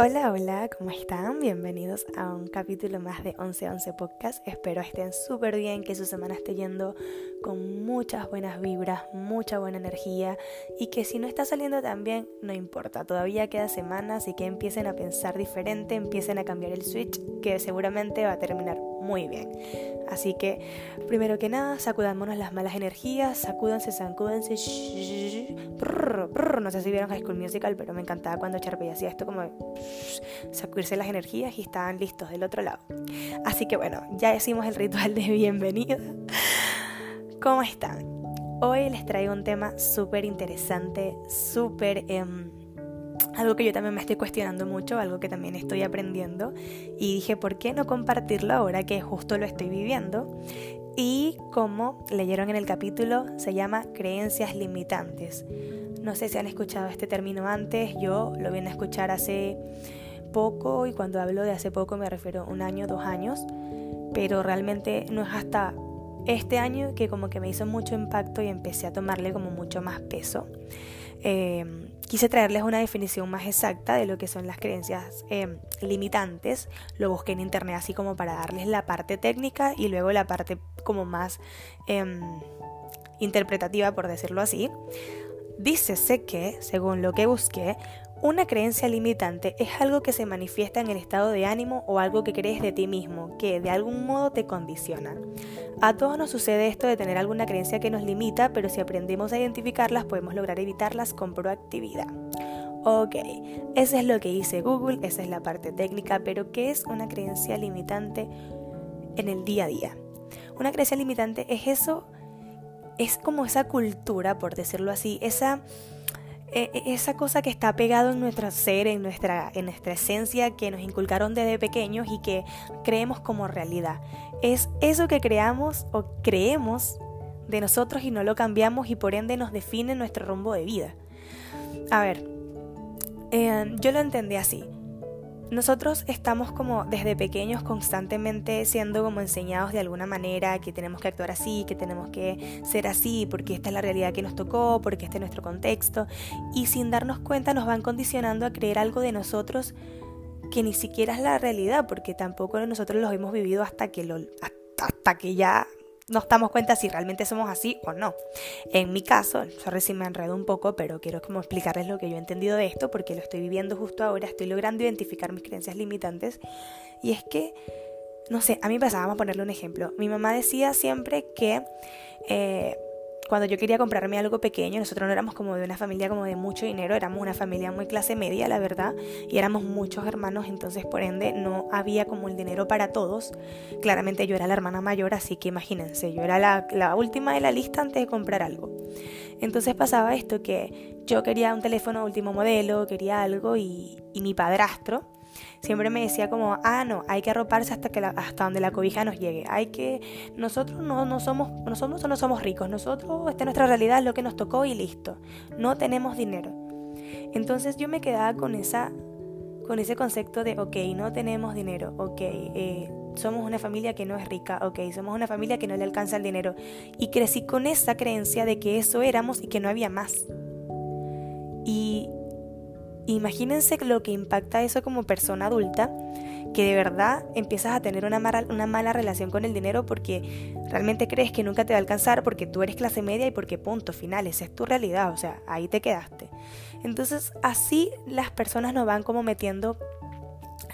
Hola, hola, ¿cómo están? Bienvenidos a un capítulo más de 1111 Podcast. Espero estén súper bien, que su semana esté yendo con muchas buenas vibras, mucha buena energía y que si no está saliendo tan bien, no importa, todavía queda semana, así que empiecen a pensar diferente, empiecen a cambiar el switch, que seguramente va a terminar muy bien. Así que, primero que nada, sacudámonos las malas energías, sacúdanse, sacúdense. No sé si vieron High School Musical, pero me encantaba cuando Charpey hacía esto como sacudirse las energías y estaban listos del otro lado. Así que bueno, ya hicimos el ritual de bienvenida. ¿Cómo están? Hoy les traigo un tema súper interesante, súper... Em, algo que yo también me estoy cuestionando mucho, algo que también estoy aprendiendo y dije, ¿por qué no compartirlo ahora que justo lo estoy viviendo? Y como leyeron en el capítulo, se llama creencias limitantes. No sé si han escuchado este término antes, yo lo vine a escuchar hace poco y cuando hablo de hace poco me refiero a un año, dos años, pero realmente no es hasta este año que como que me hizo mucho impacto y empecé a tomarle como mucho más peso. Eh, quise traerles una definición más exacta de lo que son las creencias eh, limitantes. Lo busqué en internet así como para darles la parte técnica y luego la parte como más em, interpretativa, por decirlo así. Dícese que, según lo que busqué, una creencia limitante es algo que se manifiesta en el estado de ánimo o algo que crees de ti mismo, que de algún modo te condiciona. A todos nos sucede esto de tener alguna creencia que nos limita, pero si aprendemos a identificarlas podemos lograr evitarlas con proactividad. Ok, eso es lo que dice Google, esa es la parte técnica, pero ¿qué es una creencia limitante en el día a día? Una creencia limitante es eso, es como esa cultura, por decirlo así, esa esa cosa que está pegado en nuestro ser, en nuestra, en nuestra esencia, que nos inculcaron desde pequeños y que creemos como realidad. Es eso que creamos o creemos de nosotros y no lo cambiamos y por ende nos define nuestro rumbo de vida. A ver, eh, yo lo entendí así nosotros estamos como desde pequeños constantemente siendo como enseñados de alguna manera que tenemos que actuar así, que tenemos que ser así, porque esta es la realidad que nos tocó, porque este es nuestro contexto, y sin darnos cuenta nos van condicionando a creer algo de nosotros que ni siquiera es la realidad, porque tampoco nosotros lo hemos vivido hasta que, lo, hasta que ya nos damos cuenta si realmente somos así o no. En mi caso, sorry si me enredo un poco, pero quiero como explicarles lo que yo he entendido de esto porque lo estoy viviendo justo ahora, estoy logrando identificar mis creencias limitantes y es que, no sé, a mí pasaba, vamos a ponerle un ejemplo, mi mamá decía siempre que... Eh, cuando yo quería comprarme algo pequeño, nosotros no éramos como de una familia como de mucho dinero, éramos una familia muy clase media, la verdad, y éramos muchos hermanos, entonces por ende no había como el dinero para todos. Claramente yo era la hermana mayor, así que imagínense, yo era la, última de la lista antes de comprar algo. Entonces pasaba esto que yo quería un teléfono último modelo, quería algo y, y mi padrastro, siempre me decía como, ah, no, hay que arroparse hasta, que hasta donde la cobija nos llegue. Hay que, nosotros no, no somos, nosotros no somos ricos, nosotros, esta es nuestra realidad, es lo que nos tocó y listo. No tenemos dinero. Entonces yo me quedaba con esa, con ese concepto de, ok, no tenemos dinero, ok, eh, somos una familia que no es rica, ok, somos una familia que no le alcanza el dinero. Y crecí con esa creencia de que eso éramos y que no había más. Y Imagínense lo que impacta eso como persona adulta, que de verdad empiezas a tener una mala, relación con el dinero porque realmente crees que nunca te va a alcanzar porque tú eres clase media y porque punto final, esa es tu realidad, o sea, ahí te quedaste. Entonces así las personas nos van como metiendo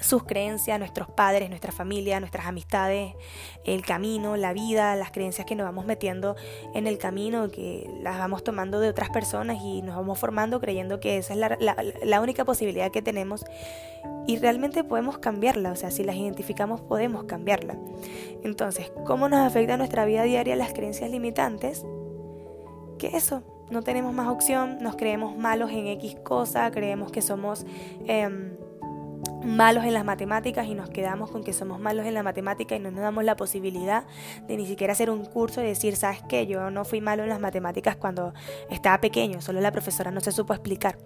sus creencias, nuestros padres, nuestra familia, nuestras amistades, el camino, la vida, las creencias que nos vamos metiendo en el camino, que las vamos tomando de otras personas y nos vamos formando creyendo que esa es la, la única posibilidad que tenemos y realmente podemos cambiarla, o sea, si las identificamos podemos cambiarla. Entonces, ¿cómo nos afecta nuestra vida diaria las creencias limitantes? Que eso, no tenemos más opción, nos creemos malos en X cosa, creemos que somos... Eh, malos en las matemáticas y nos quedamos con que somos malos en la matemática y no nos damos la posibilidad de ni siquiera hacer un curso y decir, ¿sabes qué? Yo no fui malo en las matemáticas cuando estaba pequeño, solo la profesora no se supo explicar.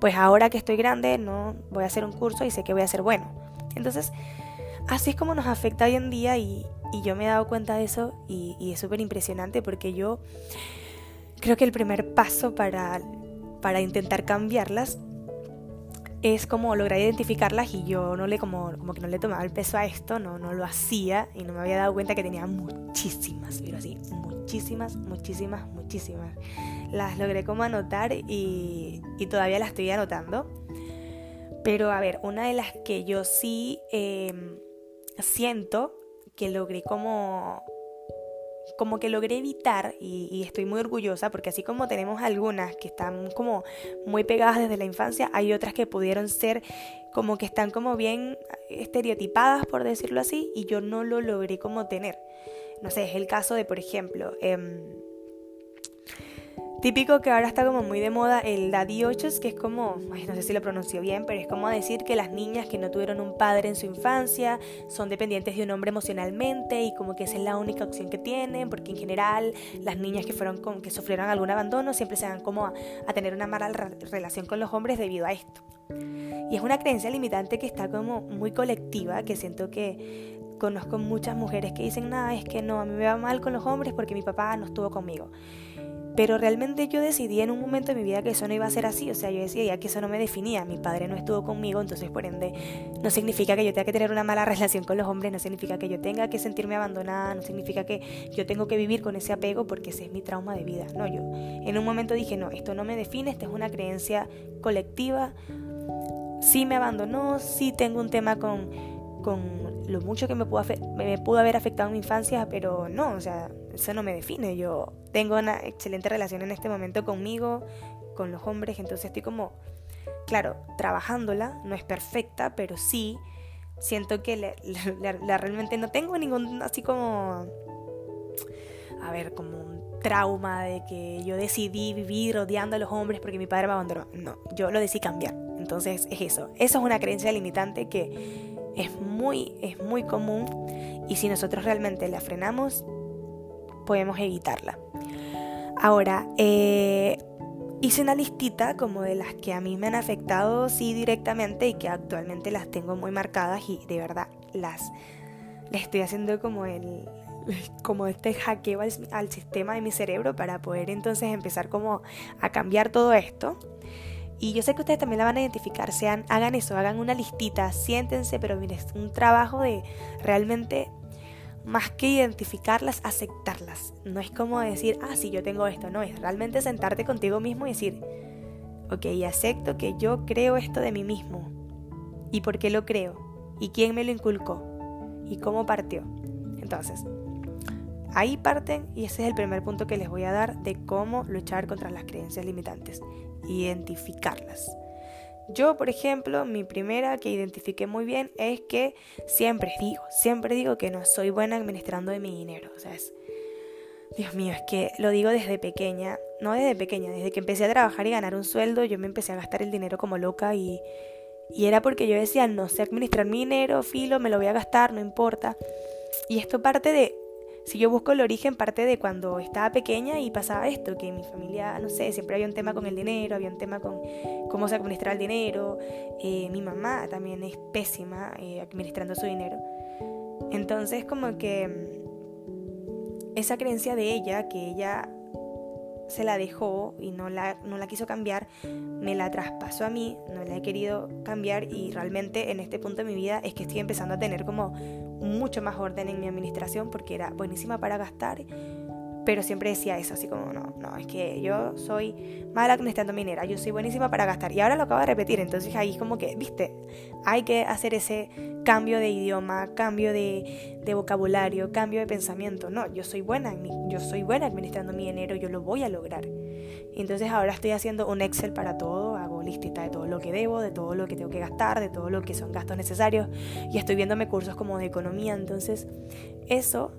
Pues ahora que estoy grande, no voy a hacer un curso y sé que voy a ser bueno. Entonces, así es como nos afecta hoy en día y, yo me he dado cuenta de eso y, es súper impresionante porque yo creo que el primer paso para, para intentar cambiarlas es como lograr identificarlas y yo no le como, como que no le tomaba el peso a esto, no, no lo hacía y no me había dado cuenta que tenía muchísimas, pero así, muchísimas, muchísimas, muchísimas. Las logré como anotar y, y todavía las estoy anotando. Pero a ver, una de las que yo sí em, siento que logré como como que logré evitar y, estoy muy orgullosa porque así como tenemos algunas que están como muy pegadas desde la infancia, hay otras que pudieron ser como que están como bien estereotipadas por decirlo así y yo no lo logré como tener. No sé, es el caso de por ejemplo... Em, Típico que ahora está como muy de moda el daddy ochos, que es como, no sé si lo pronuncio bien, pero es como decir que las niñas que no tuvieron un padre en su infancia son dependientes de un hombre emocionalmente y como que esa es la única opción que tienen, porque en general las niñas que fueron con, que sufrieron algún abandono siempre se van como a, a tener una mala relación con los hombres debido a esto. Y es una creencia limitante que está como muy colectiva, que siento que conozco muchas mujeres que dicen, nada, es que no, a mí me va mal con los hombres porque mi papá no estuvo conmigo. Pero realmente yo decidí en un momento de mi vida que eso no iba a ser así. O sea, yo decía ya que eso no me definía. Mi padre no estuvo conmigo, entonces por ende no significa que yo tenga que tener una mala relación con los hombres, no significa que yo tenga que sentirme abandonada, no significa que yo tengo que vivir con ese apego porque ese es mi trauma de vida. No, yo en un momento dije, no, esto no me define, esta es una creencia colectiva. Sí me abandonó, sí tengo un tema con, con lo mucho que me pudo, me pudo haber afectado en mi infancia, pero no, o sea, eso no me define. Yo tengo una excelente relación en este momento conmigo, con los hombres, entonces estoy como, claro, trabajándola, no es perfecta, pero sí siento que realmente no tengo ningún así como, a ver, como un trauma de que yo decidí vivir odiando a los hombres porque mi padre me abandonó. No, yo lo decidí cambiar. Entonces es eso. Eso es una creencia limitante que es muy, es muy común y si nosotros realmente la frenamos, podemos evitarla. Ahora, eh, hice una listita como de las que a mí me han afectado sí directamente y que actualmente las tengo muy marcadas y de verdad las, estoy haciendo como el como este hackeo al, al, sistema de mi cerebro para poder entonces empezar como a cambiar todo esto. Y yo sé que ustedes también la van a identificar, sean, hagan eso, hagan una listita, siéntense, pero miren, es un trabajo de realmente más que identificarlas, aceptarlas. No es como decir, ah, sí, yo tengo esto, no, es realmente sentarte contigo mismo y decir, ok, acepto que yo creo esto de mí mismo. ¿Y por qué lo creo? ¿Y quién me lo inculcó? ¿Y cómo partió? Entonces, ahí parten y ese es el primer punto que les voy a dar de cómo luchar contra las creencias limitantes. Identificarlas. Yo, por ejemplo, mi primera que identifiqué muy bien es que siempre digo, siempre digo que no soy buena administrando de mi dinero. O sea, es, Dios mío, es que lo digo desde pequeña, no desde pequeña, desde que empecé a trabajar y ganar un sueldo, yo me empecé a gastar el dinero como loca y, y era porque yo decía, no sé administrar mi dinero, filo, me lo voy a gastar, no importa. Y esto parte de si yo busco el origen, parte de cuando estaba pequeña y pasaba esto, que mi familia, no sé, siempre había un tema con el dinero, había un tema con cómo se administra el dinero. Eh, mi mamá también es pésima eh, administrando su dinero. Entonces, como que mm, esa creencia de ella, que ella se la dejó y no la, no la quiso cambiar, me la traspasó a mí, no la he querido cambiar y realmente en este punto de mi vida es que estoy empezando a tener como mucho más orden en mi administración porque era buenísima para gastar, pero siempre decía eso, así como, no, no, es que yo soy mala administrando minera, yo soy buenísima para gastar. Y ahora lo acabo de repetir, entonces ahí como que, viste, hay que hacer ese cambio de idioma, cambio de, de vocabulario, cambio de pensamiento. No, yo soy buena, yo soy buena administrando mi dinero, yo lo voy a lograr. Entonces ahora estoy haciendo un Excel para todo, hago listita de todo lo que debo, de todo lo que tengo que gastar, de todo lo que son gastos necesarios y estoy viéndome cursos como de economía. Entonces eso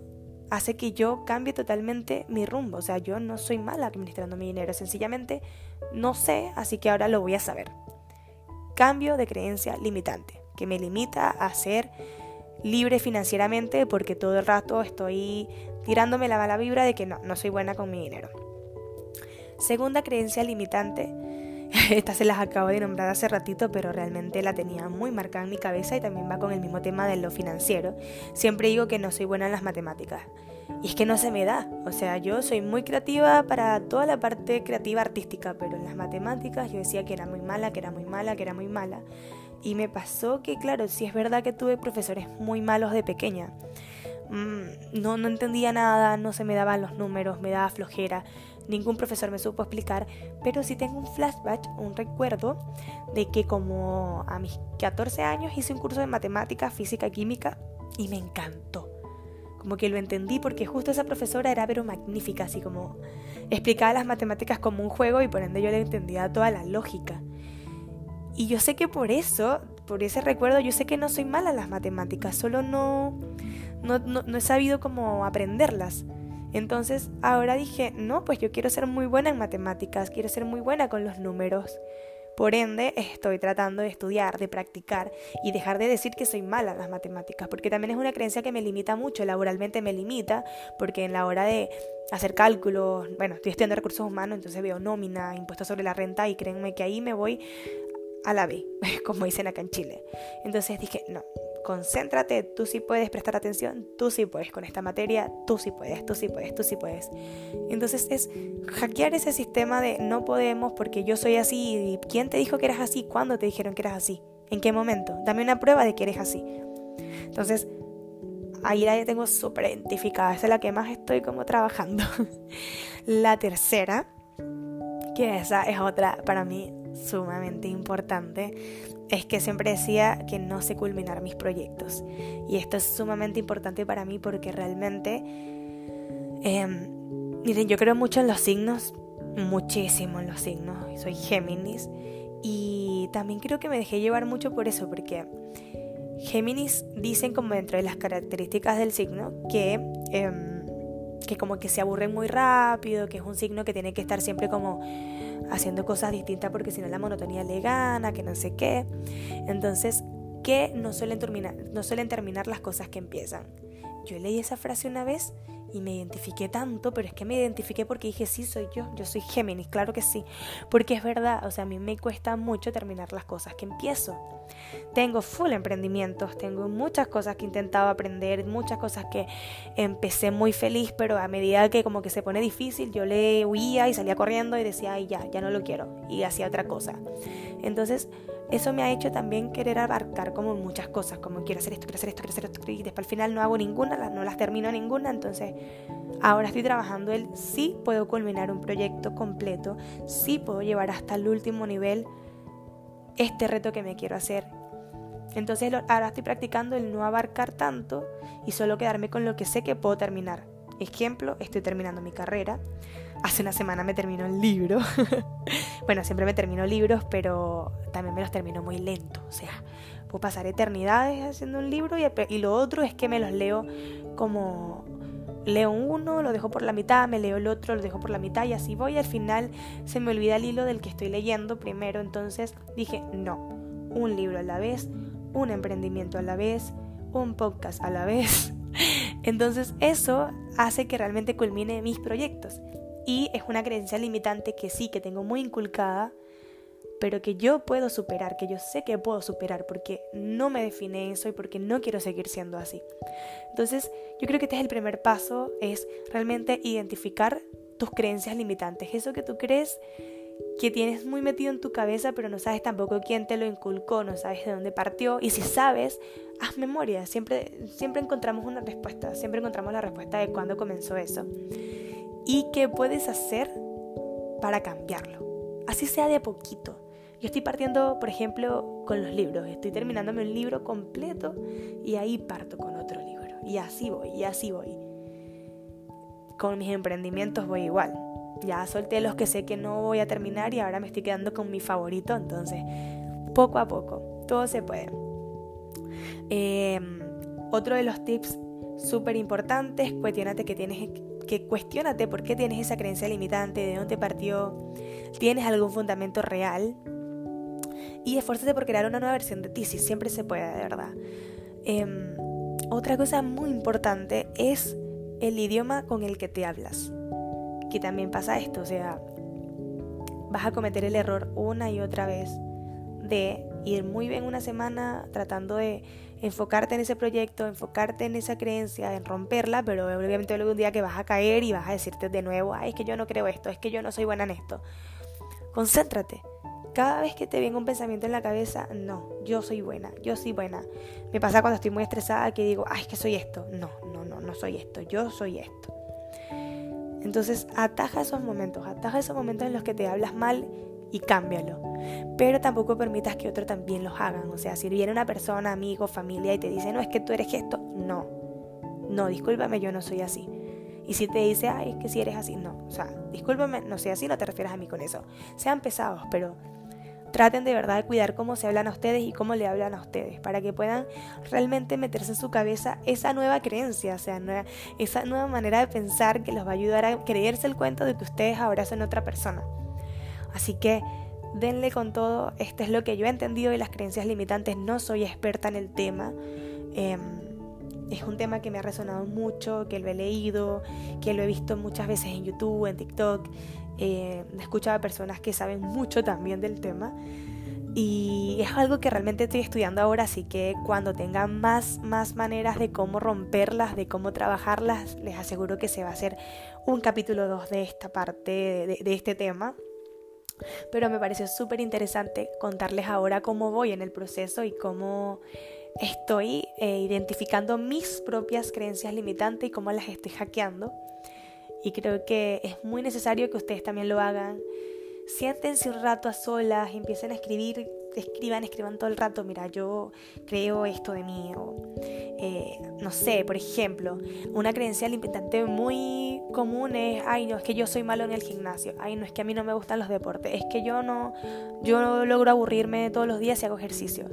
hace que yo cambie totalmente mi rumbo. O sea, yo no soy mala administrando mi dinero, sencillamente no sé, así que ahora lo voy a saber. Cambio de creencia limitante, que me limita a ser libre financieramente porque todo el rato estoy tirándome la mala vibra de que no, no soy buena con mi dinero. Segunda creencia limitante, esta se las acabo de nombrar hace ratito, pero realmente la tenía muy marcada en mi cabeza y también va con el mismo tema de lo financiero. Siempre digo que no soy buena en las matemáticas. Y es que no se me da. O sea, yo soy muy creativa para toda la parte creativa artística, pero en las matemáticas yo decía que era muy mala, que era muy mala, que era muy mala. Y me pasó que, claro, sí es verdad que tuve profesores muy malos de pequeña. Mm, no, no entendía nada, no se me daban los números, me daba flojera. Ningún profesor me supo explicar, pero sí tengo un flashback, un recuerdo de que como a mis 14 años hice un curso de matemática, física, química y me encantó como que lo entendí porque justo esa profesora era pero magnífica, así como explicaba las matemáticas como un juego y por ende yo le entendía toda la lógica. Y yo sé que por eso, por ese recuerdo, yo sé que no soy mala en las matemáticas, solo no, no, no, no he sabido cómo aprenderlas. Entonces ahora dije, no, pues yo quiero ser muy buena en matemáticas, quiero ser muy buena con los números. Por ende, estoy tratando de estudiar, de practicar y dejar de decir que soy mala en las matemáticas, porque también es una creencia que me limita mucho, laboralmente me limita, porque en la hora de hacer cálculos, bueno, estoy estudiando recursos humanos, entonces veo nómina, impuestos sobre la renta y créanme que ahí me voy a la B, como dicen acá en Chile. Entonces dije, no, concéntrate, tú sí puedes prestar atención, tú sí puedes con esta materia, tú sí puedes, tú sí puedes, tú sí puedes. Entonces es hackear ese sistema de no podemos porque yo soy así y quién te dijo que eras así, cuándo te dijeron que eras así, en qué momento, dame una prueba de que eres así. Entonces ahí la tengo súper identificada, esa es la que más estoy como trabajando. la tercera, que esa es otra para mí sumamente importante es que siempre decía que no sé culminar mis proyectos. Y esto es sumamente importante para mí porque realmente, em, miren, yo creo mucho en los signos, muchísimo en los signos. Soy Géminis y también creo que me dejé llevar mucho por eso, porque Géminis dicen como dentro de las características del signo que... Em, que como que se aburren muy rápido, que es un signo que tiene que estar siempre como haciendo cosas distintas porque si no la monotonía le gana, que no sé qué. Entonces, que no suelen terminar, no suelen terminar las cosas que empiezan. Yo leí esa frase una vez y me identifiqué tanto, pero es que me identifiqué porque dije, sí, soy yo, yo soy Géminis, claro que sí, porque es verdad, o sea, a mí me cuesta mucho terminar las cosas que empiezo. Tengo full emprendimientos, tengo muchas cosas que he intentado aprender, muchas cosas que empecé muy feliz, pero a medida que como que se pone difícil, yo le huía y salía corriendo y decía, ay, ya, ya no lo quiero, y hacía otra cosa. Entonces, eso me ha hecho también querer abarcar como muchas cosas, como quiero hacer esto, quiero hacer esto, quiero hacer esto, y después al final no hago ninguna, no las termino ninguna, entonces ahora estoy trabajando el sí puedo culminar un proyecto completo, sí puedo llevar hasta el último nivel este reto que me quiero hacer. Entonces ahora estoy practicando el no abarcar tanto y solo quedarme con lo que sé que puedo terminar. Ejemplo, estoy terminando mi carrera. Hace una semana me terminó el libro. bueno, siempre me termino libros, pero también me los termino muy lento. O sea, puedo pasar eternidades haciendo un libro y, y lo otro es que me los leo como leo uno, lo dejo por la mitad, me leo el otro, lo dejo por la mitad y así voy. Al final se me olvida el hilo del que estoy leyendo primero. Entonces dije, no, un libro a la vez, un emprendimiento a la vez, un podcast a la vez. Entonces eso hace que realmente culmine mis proyectos. Y es una creencia limitante que sí, que tengo muy inculcada, pero que yo puedo superar, que yo sé que puedo superar, porque no me define eso y porque no quiero seguir siendo así. Entonces, yo creo que este es el primer paso, es realmente identificar tus creencias limitantes, eso que tú crees que tienes muy metido en tu cabeza, pero no sabes tampoco quién te lo inculcó, no sabes de dónde partió. Y si sabes, haz memoria. Siempre, siempre encontramos una respuesta, siempre encontramos la respuesta de cuándo comenzó eso. Y qué puedes hacer para cambiarlo. Así sea de poquito. Yo estoy partiendo, por ejemplo, con los libros. Estoy terminándome un libro completo y ahí parto con otro libro. Y así voy, y así voy. Con mis emprendimientos voy igual ya solté los que sé que no voy a terminar y ahora me estoy quedando con mi favorito, entonces poco a poco, todo se puede. Em, otro de los tips súper importantes, cuestionate que tienes que cuestionate por qué tienes esa creencia limitante, de dónde partió, tienes algún fundamento real y esfuérzate por crear una nueva versión de ti, si siempre se puede, de verdad. Em, otra cosa muy importante es el idioma con el que te hablas que también pasa esto, o sea, vas a cometer el error una y otra vez de ir muy bien una semana tratando de enfocarte en ese proyecto, enfocarte en esa creencia, en romperla, pero obviamente un día que vas a caer y vas a decirte de nuevo, ay, es que yo no creo esto, es que yo no soy buena en esto. Concéntrate. Cada vez que te venga un pensamiento en la cabeza, no, yo soy buena, yo soy buena. Me pasa cuando estoy muy estresada que digo, ay, es que soy esto. No, no, no, no soy esto, yo soy esto. Entonces, ataja esos momentos, ataja esos momentos en los que te hablas mal y cámbialo. Pero tampoco permitas que otros también los hagan. O sea, si viene una persona, amigo, familia y te dice, no, es que tú eres esto, no. No, discúlpame, yo no soy así. Y si te dice, ay, es que si eres así, no. O sea, discúlpame, no soy así, no te refieras a mí con eso. Sean pesados, pero traten de verdad de cuidar cómo se hablan a ustedes y cómo le hablan a ustedes, para que puedan realmente meterse en su cabeza esa nueva creencia, o sea, esa nueva manera de pensar que los va a ayudar a creerse el cuento de que ustedes ahora son otra persona. Así que denle con todo, esto es lo que yo he entendido de las creencias limitantes, no soy experta en el tema. Em, es un tema que me ha resonado mucho, que lo he leído, que lo he visto muchas veces en YouTube, en TikTok. Eh, escuchado a personas que saben mucho también del tema. Y es algo que realmente estoy estudiando ahora, así que cuando tenga más, más maneras de cómo romperlas, de cómo trabajarlas, les aseguro que se va a hacer un capítulo 2 de esta parte, de este tema pero me pareció súper interesante contarles ahora cómo voy en el proceso y cómo estoy eh, identificando mis propias creencias limitantes y cómo las estoy hackeando. Y creo que es muy necesario que ustedes también lo hagan. Siéntense un rato a solas, empiecen a escribir escriban, escriban todo el rato, mira, yo creo esto de mí, o eh, no sé, por ejemplo, una creencia limitante muy común es, ay, no, es que yo soy malo en el gimnasio, ay, no, es que a mí no me gustan los deportes, es que yo no, yo no logro aburrirme todos los días y hago ejercicio.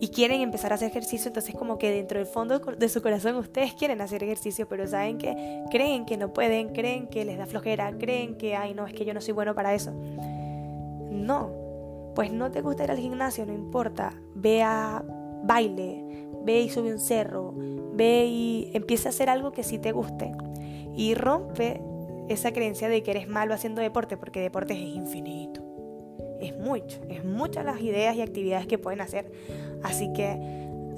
Y quieren empezar a hacer ejercicio, entonces como que dentro del fondo de su corazón ustedes quieren hacer ejercicio, pero saben que creen que no pueden, creen que les da flojera, creen que, ay, no, es que yo no soy bueno para eso. No, pues no te gusta ir al gimnasio, no importa, ve a baile, ve y sube un cerro, ve y empieza a hacer algo que sí te guste y rompe esa creencia de que eres malo haciendo deporte, porque deporte es infinito. Es mucho, es muchas las ideas y actividades que pueden hacer. Así que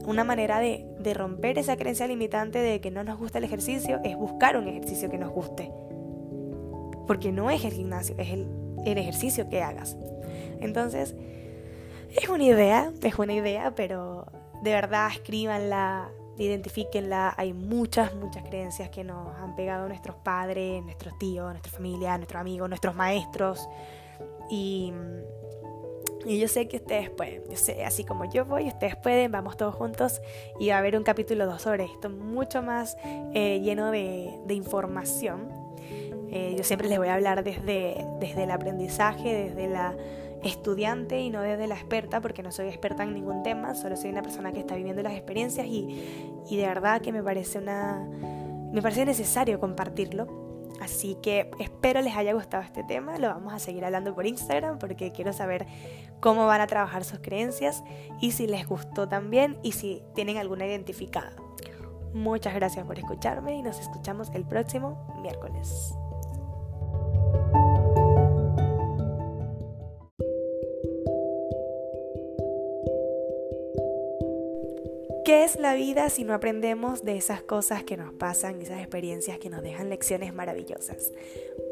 una manera de, romper esa creencia limitante de que no nos gusta el ejercicio es buscar un ejercicio que nos guste. Porque no es el gimnasio, es el, el ejercicio que hagas. Entonces, es una idea, es una idea, pero de verdad escríbanla, identifíquenla. Hay muchas, muchas creencias que nos han pegado nuestros padres, nuestros tíos, nuestra familia, nuestros amigos, nuestros maestros. Y, yo sé que ustedes pueden, yo sé, así como yo voy, ustedes pueden, vamos todos juntos y va a haber un capítulo 2 sobre esto, mucho más eh, lleno de, de información. Eh, yo siempre les voy a hablar desde, desde el aprendizaje, desde la estudiante y no desde la experta, porque no soy experta en ningún tema, solo soy una persona que está viviendo las experiencias y, y de verdad que me parece una me parece necesario compartirlo. Así que espero les haya gustado este tema, lo vamos a seguir hablando por Instagram porque quiero saber cómo van a trabajar sus creencias y si les gustó también y si tienen alguna identificada. Muchas gracias por escucharme y nos escuchamos el próximo miércoles. ¿Qué es la vida si no aprendemos de esas cosas que nos pasan, esas experiencias que nos dejan lecciones maravillosas?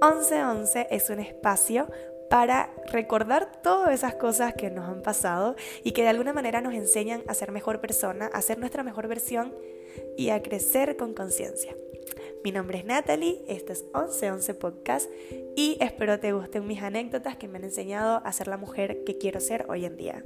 1111 es un espacio para recordar todas esas cosas que nos han pasado y que de alguna manera nos enseñan a ser mejor persona, a ser nuestra mejor versión y a crecer con conciencia. Mi nombre es Natalie, este es 1111 Podcast y espero te gusten mis anécdotas que me han enseñado a ser la mujer que quiero ser hoy en día.